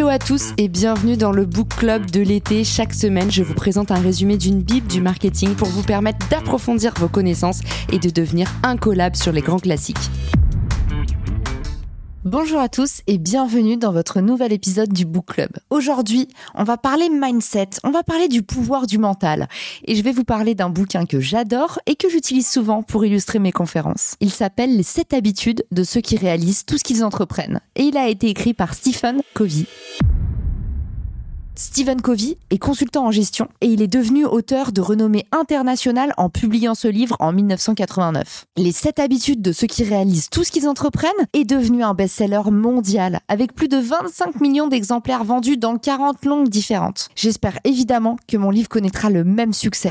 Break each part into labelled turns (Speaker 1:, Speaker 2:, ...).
Speaker 1: Hello à tous et bienvenue dans le Book Club de l'été. Chaque semaine, je vous présente un résumé d'une bible du marketing pour vous permettre d'approfondir vos connaissances et de devenir un collab sur les grands classiques. Bonjour à tous et bienvenue dans votre nouvel épisode du Book Club. Aujourd'hui, on va parler mindset, on va parler du pouvoir du mental et je vais vous parler d'un bouquin que j'adore et que j'utilise souvent pour illustrer mes conférences. Il s'appelle Les 7 habitudes de ceux qui réalisent tout ce qu'ils entreprennent et il a été écrit par Stephen Covey. Stephen Covey est consultant en gestion et il est devenu auteur de renommée internationale en publiant ce livre en 1989. Les 7 habitudes de ceux qui réalisent tout ce qu'ils entreprennent est devenu un best-seller mondial avec plus de 25 millions d'exemplaires vendus dans 40 langues différentes. J'espère évidemment que mon livre connaîtra le même succès.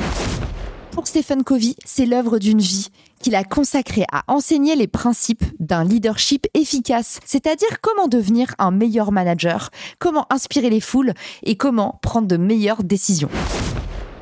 Speaker 1: Pour Stephen Covey, c'est l'œuvre d'une vie qu'il a consacrée à enseigner les principes d'un leadership efficace, c'est-à-dire comment devenir un meilleur manager, comment inspirer les foules et comment prendre de meilleures décisions.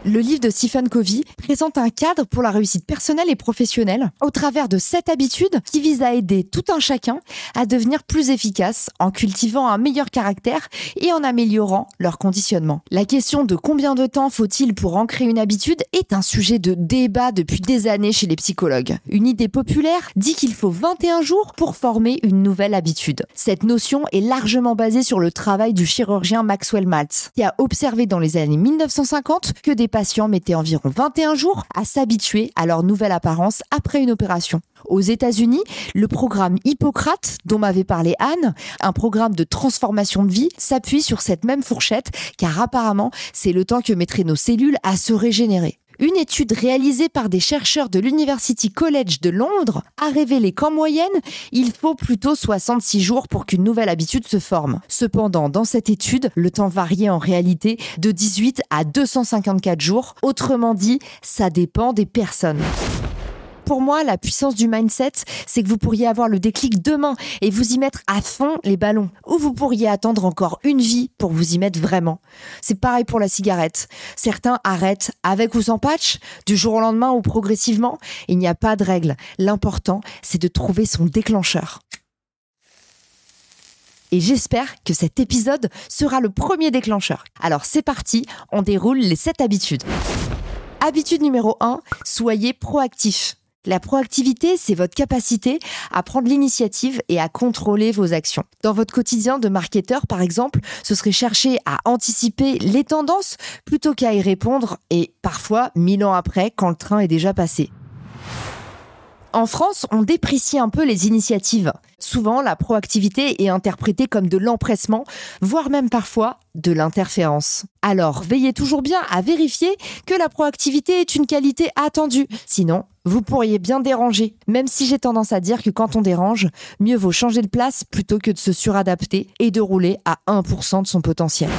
Speaker 1: Le livre de Stephen Covey présente un cadre pour la réussite personnelle et professionnelle au travers de sept habitudes qui visent à aider tout un chacun à devenir plus efficace en cultivant un meilleur caractère et en améliorant leur conditionnement. La question de combien de temps faut-il pour ancrer une habitude est un sujet de débat depuis des années chez les psychologues. Une idée populaire dit qu'il faut 21 jours pour former une nouvelle habitude. Cette notion est largement basée sur le travail du chirurgien Maxwell Maltz, qui a observé dans les années 1950 que des patients mettaient environ 21 jours à s'habituer à leur nouvelle apparence après une opération. Aux États-Unis, le programme Hippocrate, dont m'avait parlé Anne, un programme de transformation de vie, s'appuie sur cette même fourchette, car apparemment, c'est le temps que mettraient nos cellules à se régénérer. Une étude réalisée par des chercheurs de l'University College de Londres a révélé qu'en moyenne, il faut plutôt 66 jours pour qu'une nouvelle habitude se forme. Cependant, dans cette étude, le temps variait en réalité de 18 à 254 jours. Autrement dit, ça dépend des personnes pour moi, la puissance du mindset, c'est que vous pourriez avoir le déclic demain et vous y mettre à fond les ballons. Ou vous pourriez attendre encore une vie pour vous y mettre vraiment. C'est pareil pour la cigarette. Certains arrêtent avec ou sans patch, du jour au lendemain ou progressivement. Il n'y a pas de règle. L'important, c'est de trouver son déclencheur. Et j'espère que cet épisode sera le premier déclencheur. Alors c'est parti, on déroule les 7 habitudes. Habitude numéro 1, soyez proactif. La proactivité, c'est votre capacité à prendre l'initiative et à contrôler vos actions. Dans votre quotidien de marketeur, par exemple, ce serait chercher à anticiper les tendances plutôt qu'à y répondre et parfois mille ans après quand le train est déjà passé. En France, on déprécie un peu les initiatives. Souvent, la proactivité est interprétée comme de l'empressement, voire même parfois de l'interférence. Alors, veillez toujours bien à vérifier que la proactivité est une qualité attendue. Sinon, vous pourriez bien déranger. Même si j'ai tendance à dire que quand on dérange, mieux vaut changer de place plutôt que de se suradapter et de rouler à 1% de son potentiel.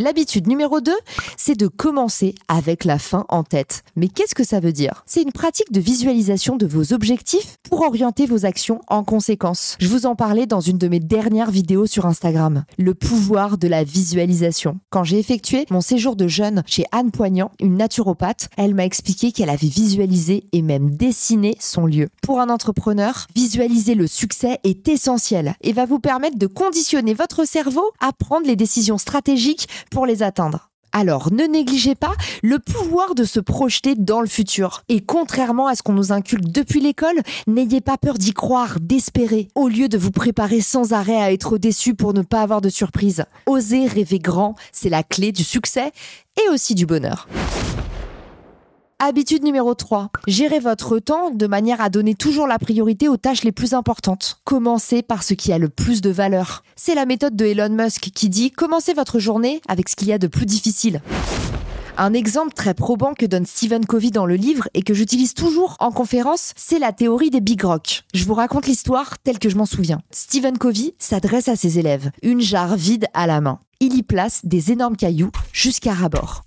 Speaker 1: L'habitude numéro 2, c'est de commencer avec la fin en tête. Mais qu'est-ce que ça veut dire? C'est une pratique de visualisation de vos objectifs pour orienter vos actions en conséquence. Je vous en parlais dans une de mes dernières vidéos sur Instagram. Le pouvoir de la visualisation. Quand j'ai effectué mon séjour de jeûne chez Anne Poignant, une naturopathe, elle m'a expliqué qu'elle avait visualisé et même dessiné son lieu. Pour un entrepreneur, visualiser le succès est essentiel et va vous permettre de conditionner votre cerveau à prendre les décisions stratégiques pour les atteindre. Alors, ne négligez pas le pouvoir de se projeter dans le futur. Et contrairement à ce qu'on nous inculque depuis l'école, n'ayez pas peur d'y croire, d'espérer, au lieu de vous préparer sans arrêt à être déçu pour ne pas avoir de surprise. Osez rêver grand, c'est la clé du succès et aussi du bonheur. Habitude numéro 3. Gérez votre temps de manière à donner toujours la priorité aux tâches les plus importantes. Commencez par ce qui a le plus de valeur. C'est la méthode de Elon Musk qui dit commencez votre journée avec ce qu'il y a de plus difficile. Un exemple très probant que donne Stephen Covey dans le livre et que j'utilise toujours en conférence, c'est la théorie des Big Rock. Je vous raconte l'histoire telle que je m'en souviens. Stephen Covey s'adresse à ses élèves, une jarre vide à la main. Il y place des énormes cailloux jusqu'à rabord.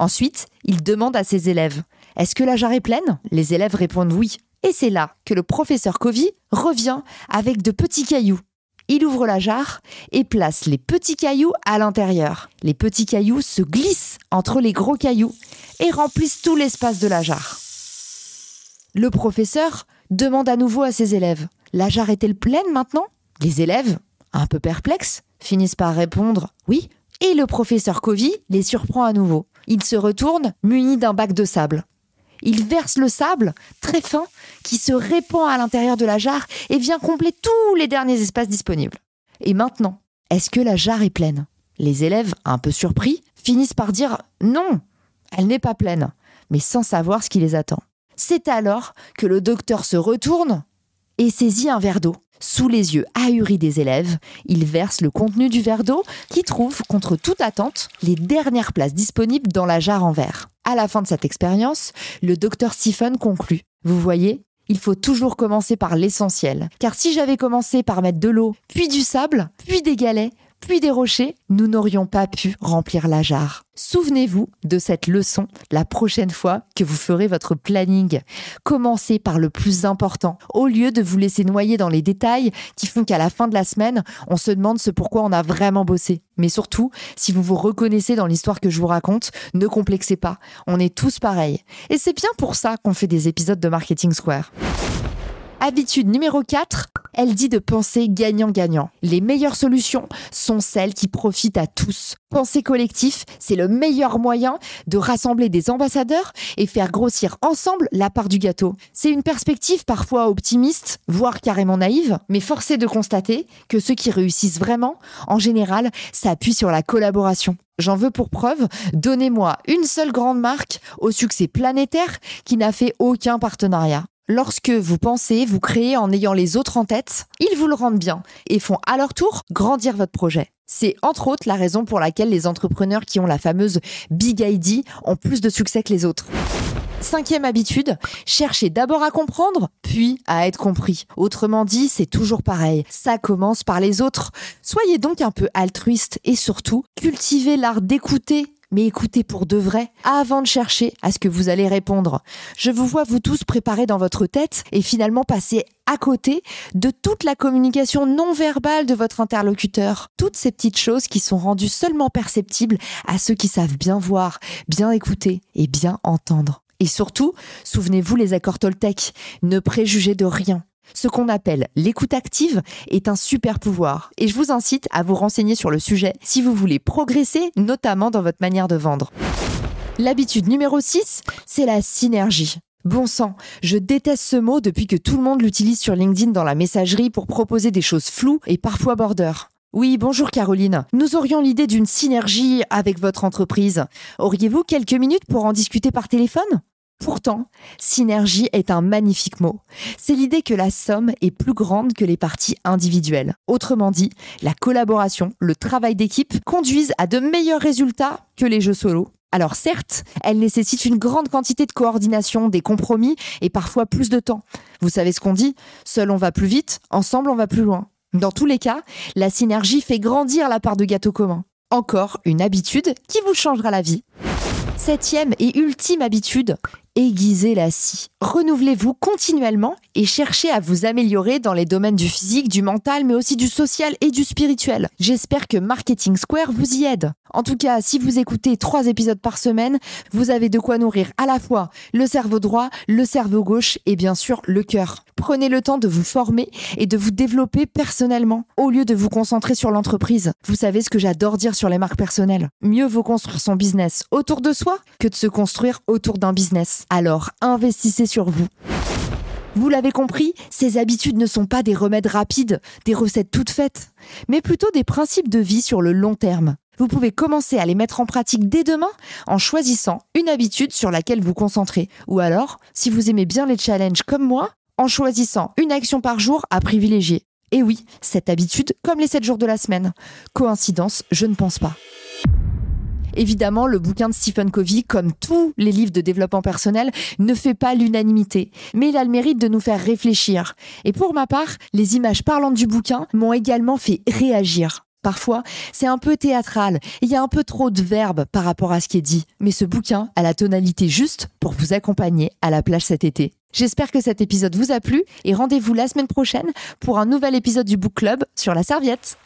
Speaker 1: Ensuite, il demande à ses élèves Est-ce que la jarre est pleine? Les élèves répondent oui. Et c'est là que le professeur Covey revient avec de petits cailloux. Il ouvre la jarre et place les petits cailloux à l'intérieur. Les petits cailloux se glissent entre les gros cailloux et remplissent tout l'espace de la jarre. Le professeur demande à nouveau à ses élèves La jarre est-elle pleine maintenant? Les élèves, un peu perplexes, finissent par répondre oui, et le professeur Covey les surprend à nouveau. Il se retourne, muni d'un bac de sable. Il verse le sable, très fin, qui se répand à l'intérieur de la jarre et vient combler tous les derniers espaces disponibles. Et maintenant, est-ce que la jarre est pleine? Les élèves, un peu surpris, finissent par dire non, elle n'est pas pleine, mais sans savoir ce qui les attend. C'est alors que le docteur se retourne et saisit un verre d'eau. Sous les yeux ahuris des élèves, il verse le contenu du verre d'eau qui trouve, contre toute attente, les dernières places disponibles dans la jarre en verre. À la fin de cette expérience, le docteur Stephen conclut Vous voyez, il faut toujours commencer par l'essentiel. Car si j'avais commencé par mettre de l'eau, puis du sable, puis des galets, puis des rochers, nous n'aurions pas pu remplir la jarre. Souvenez-vous de cette leçon la prochaine fois que vous ferez votre planning. Commencez par le plus important, au lieu de vous laisser noyer dans les détails qui font qu'à la fin de la semaine, on se demande ce pourquoi on a vraiment bossé. Mais surtout, si vous vous reconnaissez dans l'histoire que je vous raconte, ne complexez pas. On est tous pareils. Et c'est bien pour ça qu'on fait des épisodes de Marketing Square. Habitude numéro 4, elle dit de penser gagnant-gagnant. Les meilleures solutions sont celles qui profitent à tous. Penser collectif, c'est le meilleur moyen de rassembler des ambassadeurs et faire grossir ensemble la part du gâteau. C'est une perspective parfois optimiste, voire carrément naïve, mais forcé de constater que ceux qui réussissent vraiment, en général, s'appuient sur la collaboration. J'en veux pour preuve, donnez-moi une seule grande marque au succès planétaire qui n'a fait aucun partenariat. Lorsque vous pensez, vous créez en ayant les autres en tête, ils vous le rendent bien et font à leur tour grandir votre projet. C'est entre autres la raison pour laquelle les entrepreneurs qui ont la fameuse Big ID ont plus de succès que les autres. Cinquième habitude, cherchez d'abord à comprendre, puis à être compris. Autrement dit, c'est toujours pareil. Ça commence par les autres. Soyez donc un peu altruiste et surtout, cultivez l'art d'écouter mais écoutez pour de vrai avant de chercher à ce que vous allez répondre. Je vous vois vous tous préparer dans votre tête et finalement passer à côté de toute la communication non verbale de votre interlocuteur. Toutes ces petites choses qui sont rendues seulement perceptibles à ceux qui savent bien voir, bien écouter et bien entendre. Et surtout, souvenez-vous les accords Toltec, ne préjugez de rien. Ce qu'on appelle l'écoute active est un super pouvoir et je vous incite à vous renseigner sur le sujet si vous voulez progresser, notamment dans votre manière de vendre. L'habitude numéro 6, c'est la synergie. Bon sang, je déteste ce mot depuis que tout le monde l'utilise sur LinkedIn dans la messagerie pour proposer des choses floues et parfois border. Oui, bonjour Caroline. Nous aurions l'idée d'une synergie avec votre entreprise. Auriez-vous quelques minutes pour en discuter par téléphone? Pourtant, synergie est un magnifique mot. C'est l'idée que la somme est plus grande que les parties individuelles. Autrement dit, la collaboration, le travail d'équipe conduisent à de meilleurs résultats que les jeux solo. Alors certes, elle nécessite une grande quantité de coordination, des compromis et parfois plus de temps. Vous savez ce qu'on dit Seul on va plus vite, ensemble on va plus loin. Dans tous les cas, la synergie fait grandir la part de gâteau commun. Encore une habitude qui vous changera la vie. Septième et ultime habitude, aiguisez la scie. Renouvelez-vous continuellement et cherchez à vous améliorer dans les domaines du physique, du mental, mais aussi du social et du spirituel. J'espère que Marketing Square vous y aide. En tout cas, si vous écoutez trois épisodes par semaine, vous avez de quoi nourrir à la fois le cerveau droit, le cerveau gauche et bien sûr le cœur. Prenez le temps de vous former et de vous développer personnellement au lieu de vous concentrer sur l'entreprise. Vous savez ce que j'adore dire sur les marques personnelles. Mieux vaut construire son business autour de soi que de se construire autour d'un business. Alors investissez sur vous. Vous l'avez compris, ces habitudes ne sont pas des remèdes rapides, des recettes toutes faites, mais plutôt des principes de vie sur le long terme. Vous pouvez commencer à les mettre en pratique dès demain en choisissant une habitude sur laquelle vous concentrez. Ou alors, si vous aimez bien les challenges comme moi, en choisissant une action par jour à privilégier. Et oui, cette habitude, comme les 7 jours de la semaine. Coïncidence, je ne pense pas. Évidemment, le bouquin de Stephen Covey, comme tous les livres de développement personnel, ne fait pas l'unanimité, mais il a le mérite de nous faire réfléchir. Et pour ma part, les images parlantes du bouquin m'ont également fait réagir. Parfois, c'est un peu théâtral, il y a un peu trop de verbes par rapport à ce qui est dit, mais ce bouquin a la tonalité juste pour vous accompagner à la plage cet été. J'espère que cet épisode vous a plu et rendez-vous la semaine prochaine pour un nouvel épisode du Book Club sur la serviette.